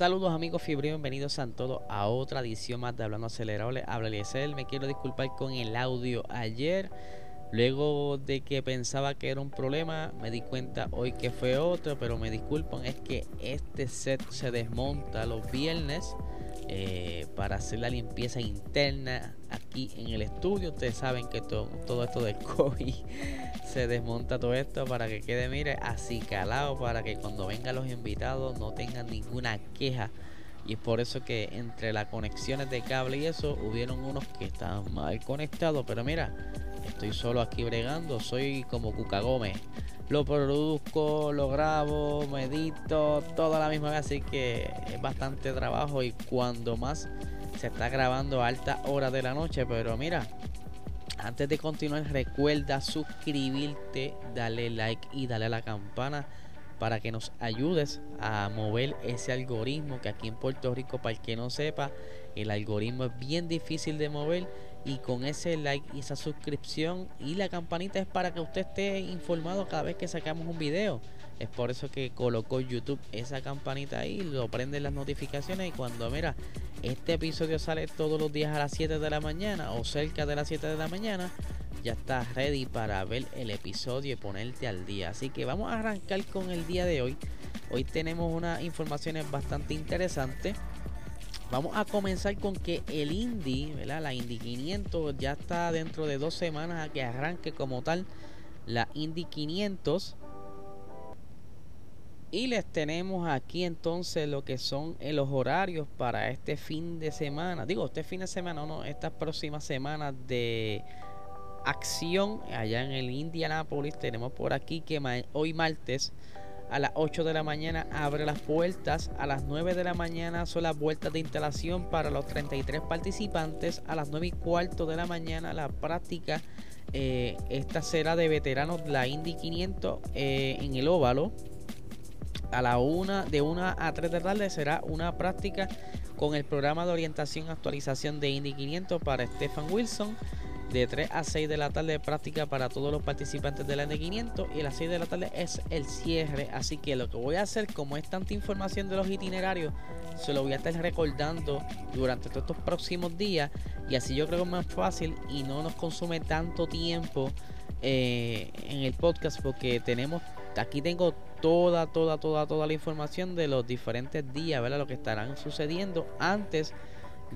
Saludos amigos fiebre, bienvenidos a todos a otra edición más de Hablando Acelerable. Habla Eliezer, me quiero disculpar con el audio ayer. Luego de que pensaba que era un problema, me di cuenta hoy que fue otro, pero me disculpan, es que este set se desmonta los viernes eh, para hacer la limpieza interna aquí en el estudio. Ustedes saben que todo, todo esto del COVID se desmonta todo esto para que quede, mire, así calado, para que cuando vengan los invitados no tengan ninguna queja. Y es por eso que entre las conexiones de cable y eso, hubieron unos que estaban mal conectados. Pero mira, estoy solo aquí bregando, soy como Cuca Gómez. Lo produzco, lo grabo, medito, todo a la misma vez, así que es bastante trabajo y cuando más se está grabando a alta hora de la noche, pero mira, antes de continuar recuerda suscribirte, dale like y dale a la campana para que nos ayudes a mover ese algoritmo que aquí en Puerto Rico, para el que no sepa, el algoritmo es bien difícil de mover y con ese like y esa suscripción y la campanita es para que usted esté informado cada vez que sacamos un video. Es por eso que colocó YouTube esa campanita ahí, lo prende las notificaciones y cuando mira, este episodio sale todos los días a las 7 de la mañana o cerca de las 7 de la mañana, ya estás ready para ver el episodio y ponerte al día. Así que vamos a arrancar con el día de hoy. Hoy tenemos unas informaciones bastante interesantes. Vamos a comenzar con que el Indy, ¿verdad? La Indy 500 ya está dentro de dos semanas a que arranque como tal la Indy 500. Y les tenemos aquí entonces lo que son eh, los horarios para este fin de semana. Digo, este fin de semana, no, estas próximas semanas de acción allá en el Indianapolis. Tenemos por aquí que hoy martes a las 8 de la mañana abre las puertas. A las 9 de la mañana son las vueltas de instalación para los 33 participantes. A las 9 y cuarto de la mañana la práctica. Eh, esta será de veteranos la Indy 500 eh, en el óvalo. A la 1 de 1 a 3 de la tarde será una práctica con el programa de orientación actualización de Indy 500 para Stefan Wilson de 3 a 6 de la tarde de práctica para todos los participantes de la N500 y a las 6 de la tarde es el cierre. Así que lo que voy a hacer, como es tanta información de los itinerarios, se lo voy a estar recordando durante todos estos próximos días y así yo creo que es más fácil y no nos consume tanto tiempo eh, en el podcast porque tenemos, aquí tengo toda, toda, toda, toda la información de los diferentes días, ¿verdad? Lo que estarán sucediendo antes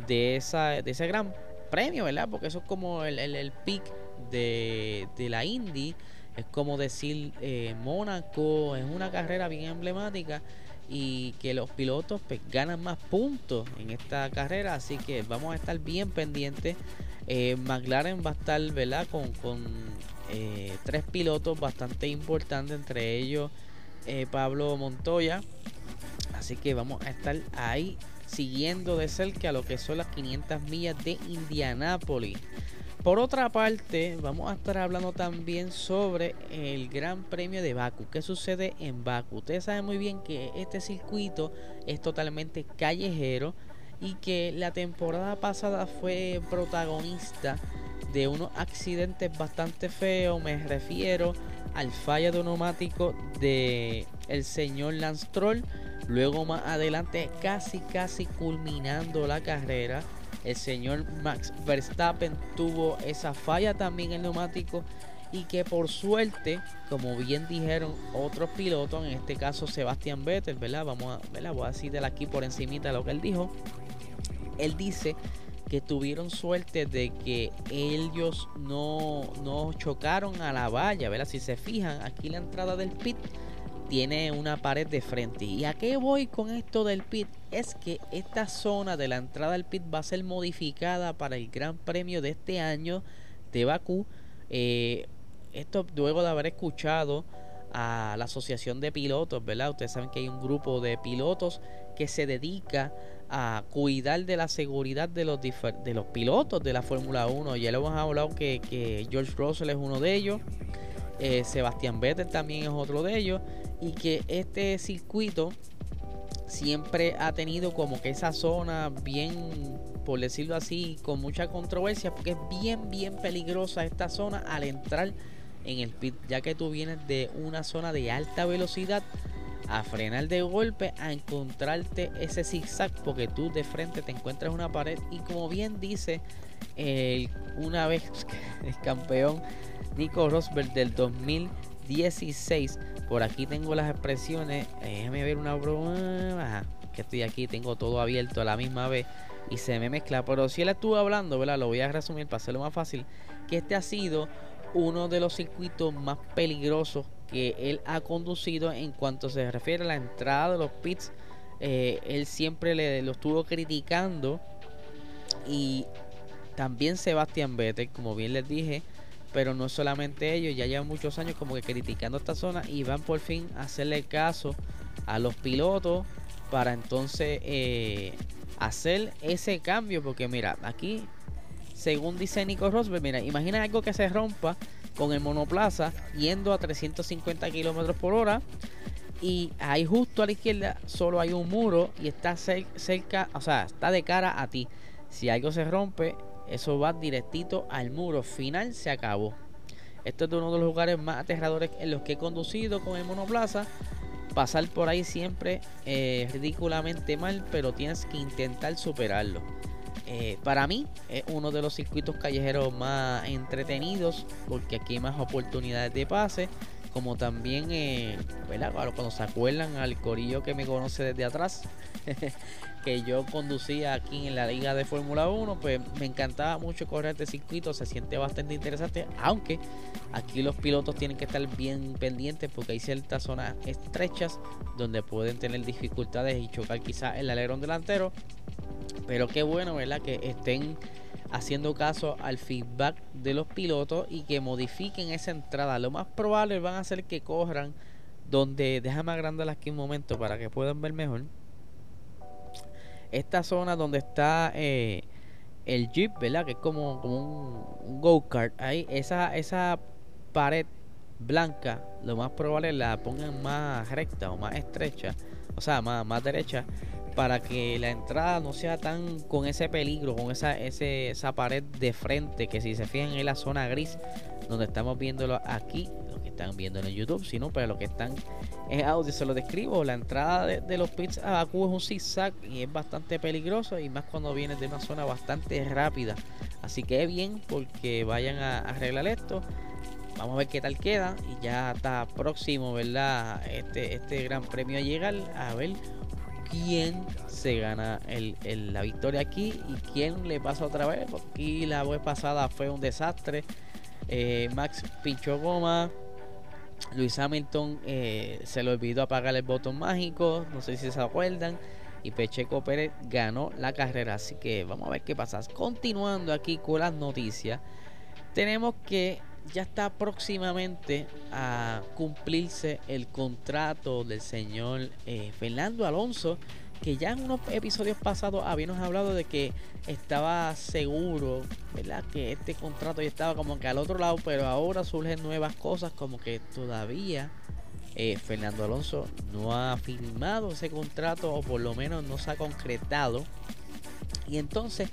de, esa, de ese gran premio, ¿verdad? Porque eso es como el, el, pick de, la Indy. Es como decir, eh, Mónaco es una carrera bien emblemática y que los pilotos pues, ganan más puntos en esta carrera. Así que vamos a estar bien pendientes. Eh, McLaren va a estar, ¿verdad? Con, con eh, tres pilotos bastante importantes, entre ellos Pablo Montoya. Así que vamos a estar ahí siguiendo de cerca lo que son las 500 millas de Indianápolis. Por otra parte, vamos a estar hablando también sobre el Gran Premio de Baku. ¿Qué sucede en Baku? Ustedes saben muy bien que este circuito es totalmente callejero y que la temporada pasada fue protagonista de unos accidentes bastante feos. Me refiero al fallo de neumático de el señor Lance Luego más adelante, casi casi culminando la carrera, el señor Max Verstappen tuvo esa falla también en el neumático y que por suerte, como bien dijeron otros pilotos, en este caso Sebastián Vettel, ¿verdad? Vamos a, ¿verdad? Voy a decirle aquí por encimita lo que él dijo. Él dice que tuvieron suerte de que ellos no, no chocaron a la valla, ¿verdad? Si se fijan, aquí la entrada del pit tiene una pared de frente. ¿Y a qué voy con esto del pit? Es que esta zona de la entrada del pit va a ser modificada para el Gran Premio de este año de Bakú. Eh, esto luego de haber escuchado a la Asociación de Pilotos, ¿verdad? Ustedes saben que hay un grupo de pilotos que se dedica a cuidar de la seguridad de los, de los pilotos de la Fórmula 1. Ya le hemos hablado que, que George Russell es uno de ellos. Eh, Sebastián Vettel también es otro de ellos. Y que este circuito siempre ha tenido como que esa zona bien, por decirlo así, con mucha controversia, porque es bien, bien peligrosa esta zona al entrar en el pit, ya que tú vienes de una zona de alta velocidad a frenar de golpe, a encontrarte ese zigzag, porque tú de frente te encuentras una pared. Y como bien dice una vez el campeón Nico Rosberg del 2016, por aquí tengo las expresiones, déjame ver una broma, que estoy aquí, tengo todo abierto a la misma vez. Y se me mezcla, pero si él estuvo hablando, ¿verdad? Lo voy a resumir para hacerlo más fácil, que este ha sido uno de los circuitos más peligrosos que él ha conducido en cuanto se refiere a la entrada de los pits. Eh, él siempre le, lo estuvo criticando. Y también Sebastián Vettel, como bien les dije, pero no solamente ellos, ya llevan muchos años como que criticando esta zona y van por fin a hacerle caso a los pilotos para entonces eh, hacer ese cambio, porque mira, aquí según dice Nico Rosberg, mira, imagina algo que se rompa con el monoplaza yendo a 350 kilómetros por hora y ahí justo a la izquierda solo hay un muro y está cerca, o sea, está de cara a ti. Si algo se rompe, eso va directito al muro. Final se acabó. Esto es uno de los lugares más aterradores en los que he conducido con el monoplaza. Pasar por ahí siempre eh, ridículamente mal, pero tienes que intentar superarlo. Eh, para mí es uno de los circuitos callejeros más entretenidos porque aquí hay más oportunidades de pase. Como también, eh, cuando se acuerdan al corillo que me conoce desde atrás, que yo conducía aquí en la liga de Fórmula 1, pues me encantaba mucho correr este circuito, se siente bastante interesante, aunque aquí los pilotos tienen que estar bien pendientes porque hay ciertas zonas estrechas donde pueden tener dificultades y chocar quizás el alerón delantero pero qué bueno, ¿verdad? Que estén haciendo caso al feedback de los pilotos y que modifiquen esa entrada. Lo más probable van a hacer que corran donde, déjame agrandarla aquí un momento para que puedan ver mejor. Esta zona donde está eh, el Jeep, ¿verdad? Que es como, como un, go-kart. Ahí, esa, esa pared blanca, lo más probable la pongan más recta o más estrecha, o sea, más, más derecha para que la entrada no sea tan con ese peligro, con esa, ese, esa pared de frente, que si se fijan en la zona gris, donde estamos viéndolo aquí, lo que están viendo en YouTube, sino para los que están en audio se lo describo, la entrada de, los pits a Baku es un zigzag y es bastante peligroso y más cuando vienes de una zona bastante rápida. Así que es bien porque vayan a, arreglar esto. Vamos a ver qué tal queda y ya está próximo, ¿verdad? Este, este gran premio a llegar. A ver quién se gana la victoria aquí y quién le pasa otra vez. Aquí la vez pasada fue un desastre. Eh, Max pinchó goma. Luis Hamilton eh, se le olvidó apagar el botón mágico. No sé si se acuerdan. Y Pecheco Pérez ganó la carrera. Así que vamos a ver qué pasa. Continuando aquí con las noticias. Tenemos que ya está próximamente a cumplirse el contrato del señor eh, Fernando Alonso, que ya en unos episodios pasados habíamos hablado de que estaba seguro, ¿verdad? Que este contrato ya estaba como que al otro lado, pero ahora surgen nuevas cosas como que todavía eh, Fernando Alonso no ha firmado ese contrato o por lo menos no se ha concretado. Y entonces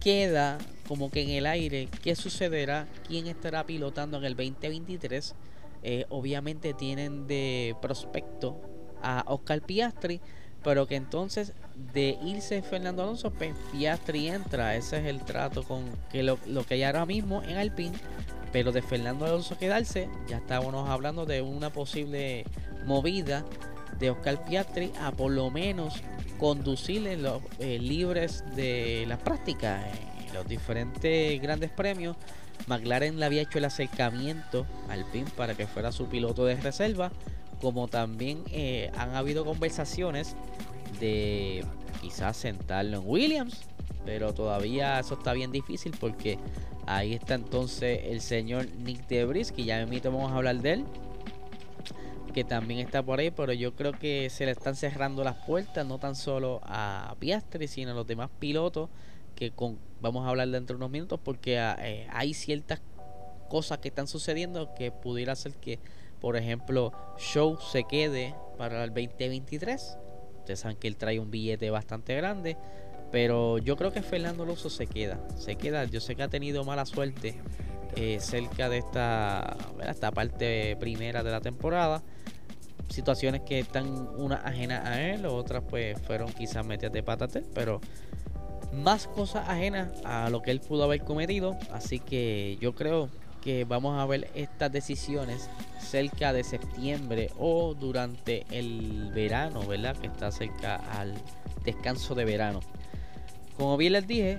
queda como que en el aire qué sucederá, quién estará pilotando en el 2023. Eh, obviamente tienen de prospecto a Oscar Piastri, pero que entonces de irse Fernando Alonso, pues Piastri entra. Ese es el trato con que lo, que hay ahora mismo en Alpine. Pero de Fernando Alonso quedarse, ya estábamos hablando de una posible movida de Oscar Piastri a por lo menos conducirle los eh, libres de la práctica en los diferentes grandes premios. McLaren le había hecho el acercamiento al PIN para que fuera su piloto de reserva, como también eh, han habido conversaciones de quizás sentarlo en Williams, pero todavía eso está bien difícil porque ahí está entonces el señor Nick Debris, que ya me vamos a hablar de él que también está por ahí, pero yo creo que se le están cerrando las puertas, no tan solo a Piastri, sino a los demás pilotos, que con, vamos a hablar dentro de unos minutos, porque ah, eh, hay ciertas cosas que están sucediendo que pudiera ser que, por ejemplo, Show se quede para el 2023. Ustedes saben que él trae un billete bastante grande. Pero yo creo que Fernando Alonso se queda. Se queda. Yo sé que ha tenido mala suerte eh, cerca de esta, esta parte primera de la temporada. situaciones que están una ajena a él, otras pues fueron quizás metidas de patate, pero más cosas ajenas a lo que él pudo haber cometido. Así que yo creo que vamos a ver estas decisiones cerca de septiembre o durante el verano, ¿verdad? Que está cerca al descanso de verano. Como bien les dije,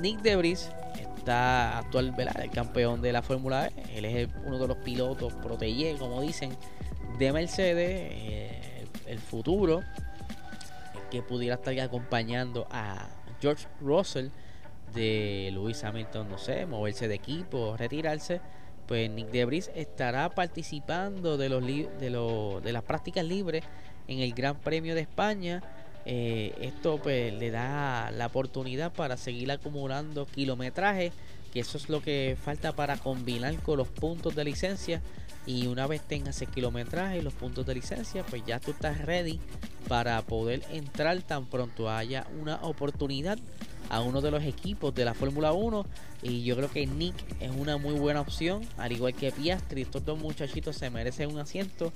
Nick Debris está actual, ¿verdad? El campeón de la Fórmula E. Él es uno de los pilotos protege, como dicen, de Mercedes. Eh, el futuro que pudiera estar acompañando a George Russell de Lewis Hamilton, no sé, moverse de equipo, retirarse, pues Nick Debris estará participando de, los de, de las prácticas libres en el Gran Premio de España. Eh, esto pues le da la oportunidad para seguir acumulando kilometraje, que eso es lo que falta para combinar con los puntos de licencia. Y una vez tengas ese kilometraje y los puntos de licencia, pues ya tú estás ready para poder entrar tan pronto haya una oportunidad a uno de los equipos de la Fórmula 1 y yo creo que Nick es una muy buena opción, al igual que Piastri, estos dos muchachitos se merecen un asiento,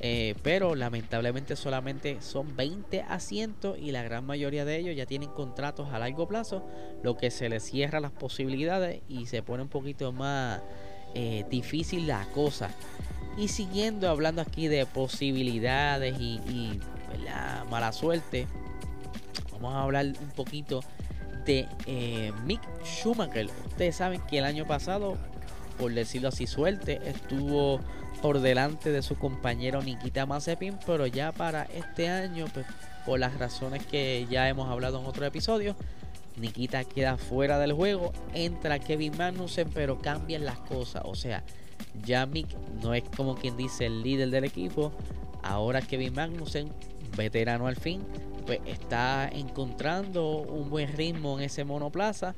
eh, pero lamentablemente solamente son 20 asientos y la gran mayoría de ellos ya tienen contratos a largo plazo, lo que se les cierra las posibilidades y se pone un poquito más eh, difícil la cosa. Y siguiendo hablando aquí de posibilidades y, la mala suerte, vamos a hablar un poquito de eh, Mick Schumacher. Ustedes saben que el año pasado, por decirlo así, suerte, estuvo por delante de su compañero Nikita Mazepin, pero ya para este año, pues, por las razones que ya hemos hablado en otro episodio, Nikita queda fuera del juego, entra Kevin Magnussen, pero cambian las cosas. O sea, ya Mick no es como quien dice el líder del equipo, ahora Kevin Magnussen, veterano al fin, pues está encontrando un buen ritmo en ese monoplaza.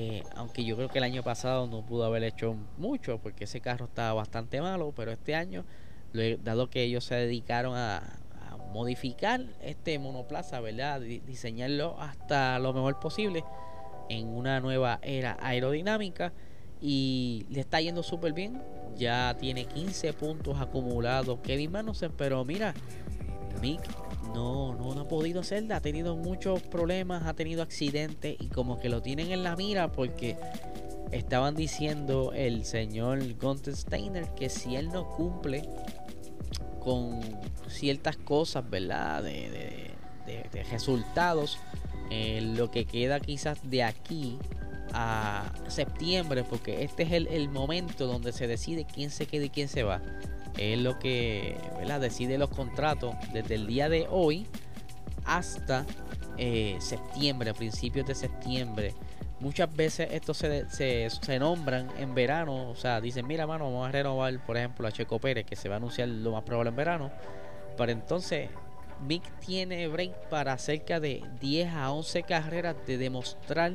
Eh, aunque yo creo que el año pasado no pudo haber hecho mucho porque ese carro estaba bastante malo, pero este año, dado que ellos se dedicaron a, modificar este monoplaza, ¿verdad? diseñarlo hasta lo mejor posible en una nueva era aerodinámica y le está yendo súper bien. Ya tiene 15 puntos acumulados Kevin Magnussen, pero mira, Mick no, no, no ha podido hacerla. Ha tenido muchos problemas, ha tenido accidentes y como que lo tienen en la mira porque estaban diciendo el señor Gunther Steiner que si él no cumple con ciertas cosas, ¿verdad? De, resultados, eh, lo que queda quizás de aquí a septiembre, porque este es el, el momento donde se decide quién se queda y quién se va es lo que decide los contratos desde el día de hoy hasta eh, septiembre, principios de septiembre. Muchas veces estos se, se, nombran en verano, o sea, dicen, mira, mano, vamos a renovar, por ejemplo, a Checo Pérez, que se va a anunciar lo más probable en verano. Pero entonces, Mick tiene break para cerca de 10 a 11 carreras de demostrar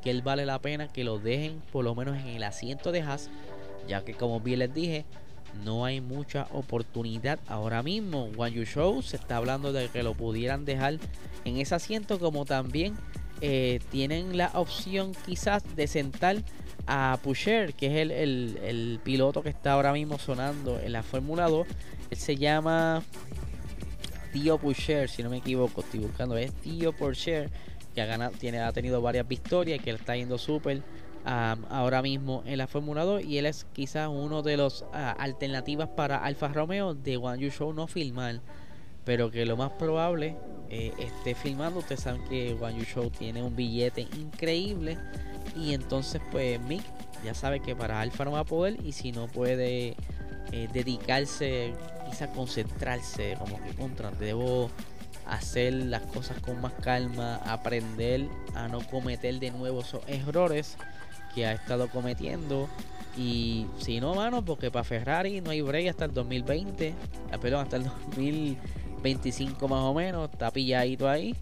que él vale la pena que lo dejen por lo menos en el asiento de Haas, ya que como bien les dije, no hay mucha oportunidad ahora mismo. One You Show se está hablando de que lo pudieran dejar en ese asiento, como también eh, tienen la opción quizás de sentar a Pusher, que es el, piloto que está ahora mismo sonando en la Fórmula 2. Él se llama Tío Pusher, si no me equivoco, estoy buscando, es Tío Pusher, que ha, ganado, tiene, ha tenido varias victorias, que le está yendo súper ahora mismo en la Fórmula 2 y él es quizás uno de los ah, alternativas para Alfa Romeo de One You Show no filmar pero que lo más probable eh, esté filmando. Ustedes saben que One You Show tiene un billete increíble y entonces pues Mick ya sabe que para Alfa no va a poder y si no puede eh, dedicarse quizás concentrarse como que contra debo hacer las cosas con más calma aprender a no cometer de nuevo esos errores que ha estado cometiendo. Y si no, mano, porque para Ferrari no hay break hasta el 2020, ah, perdón, hasta el 2025 más o menos, está pilladito ahí.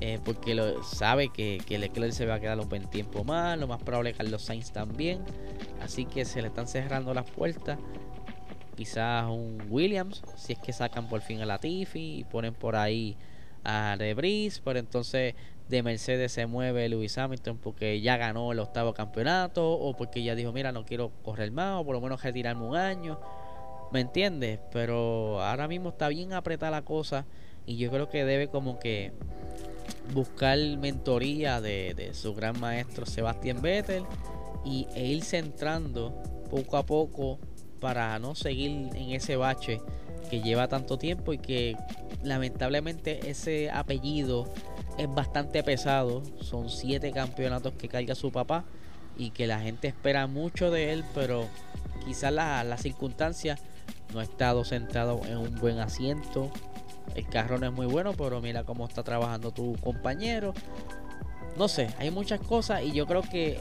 Eh, porque lo, sabe que, que Leclerc se va a quedar un buen tiempo más, lo más probable es Carlos Sainz también. Así que se le están cerrando las puertas. Quizás un Williams, si es que sacan por fin a Latifi y ponen por ahí a Debris, pero entonces de Mercedes se mueve Lewis Hamilton porque ya ganó el octavo campeonato o porque ya dijo, mira, no quiero correr más o por lo menos retirarme un año. ¿Me entiendes? Pero ahora mismo está bien apretada la cosa y yo creo que debe como que buscar mentoría de, su gran maestro Sebastián Vettel y, e ir centrando poco a poco para no seguir en ese bache que lleva tanto tiempo y que lamentablemente ese apellido es bastante pesado. Son siete campeonatos que carga su papá y que la gente espera mucho de él, pero quizás las la circunstancias no ha estado sentado en un buen asiento. El carro no es muy bueno, pero mira cómo está trabajando tu compañero. No sé, hay muchas cosas y yo creo que,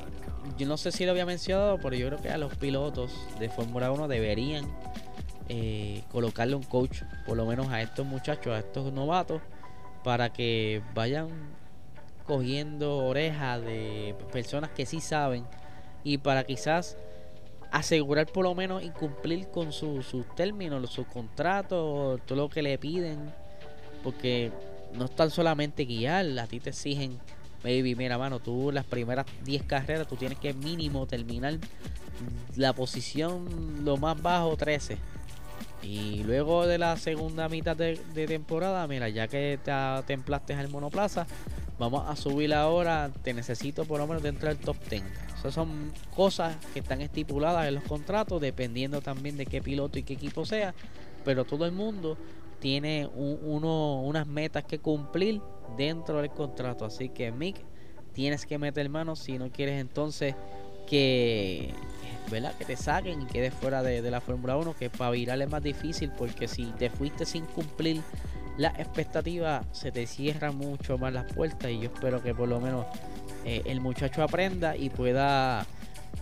yo no sé si lo había mencionado, pero yo creo que a los pilotos de Fórmula 1 deberían eh, colocarle un coach, por lo menos a estos muchachos, a estos novatos, para que vayan cogiendo orejas de personas que sí saben y para quizás asegurar por lo menos incumplir con sus términos, sus contratos, todo lo que le piden, porque no están solamente guiar, a ti te exigen, baby, mira, mano, tú las primeras 10 carreras, tú tienes que mínimo terminar la posición lo más bajo 13. Y luego de la segunda mitad de, temporada, mira, ya que te templaste al monoplaza, vamos a subir ahora, te necesito por lo menos dentro del top 10 esas son cosas que están estipuladas en los contratos, dependiendo también de qué piloto y qué equipo sea. Pero todo el mundo tiene unas metas que cumplir dentro del contrato. Así que, Mick, tienes que meter mano si no quieres entonces que, ¿verdad? que te saquen y quedes fuera de, de la Fórmula 1. Que para virar es más difícil porque si te fuiste sin cumplir las expectativas, se te cierran mucho más las puertas. Y yo espero que por lo menos eh, el muchacho aprenda y pueda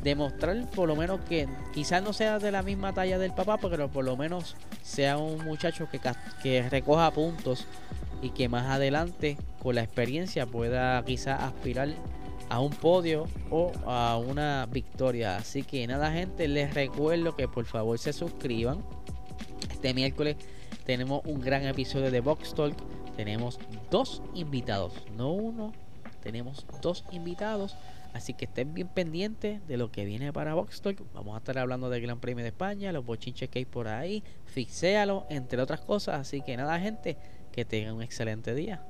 demostrar por lo menos que quizás no sea de la misma talla del papá, pero por lo menos sea un muchacho que, que recoja puntos y que más adelante con la experiencia pueda quizás aspirar a un podio o a una victoria. Así que nada gente, les recuerdo que por favor se suscriban. Este miércoles tenemos un gran episodio de Box Talk. Tenemos dos invitados, no uno, tenemos dos invitados. Así que estén bien pendientes de lo que viene para Box Talk. Vamos a estar hablando del Gran Premio de España, los bochinches que hay por ahí, fixéalo, entre otras cosas. Así que nada, gente, que tengan un excelente día.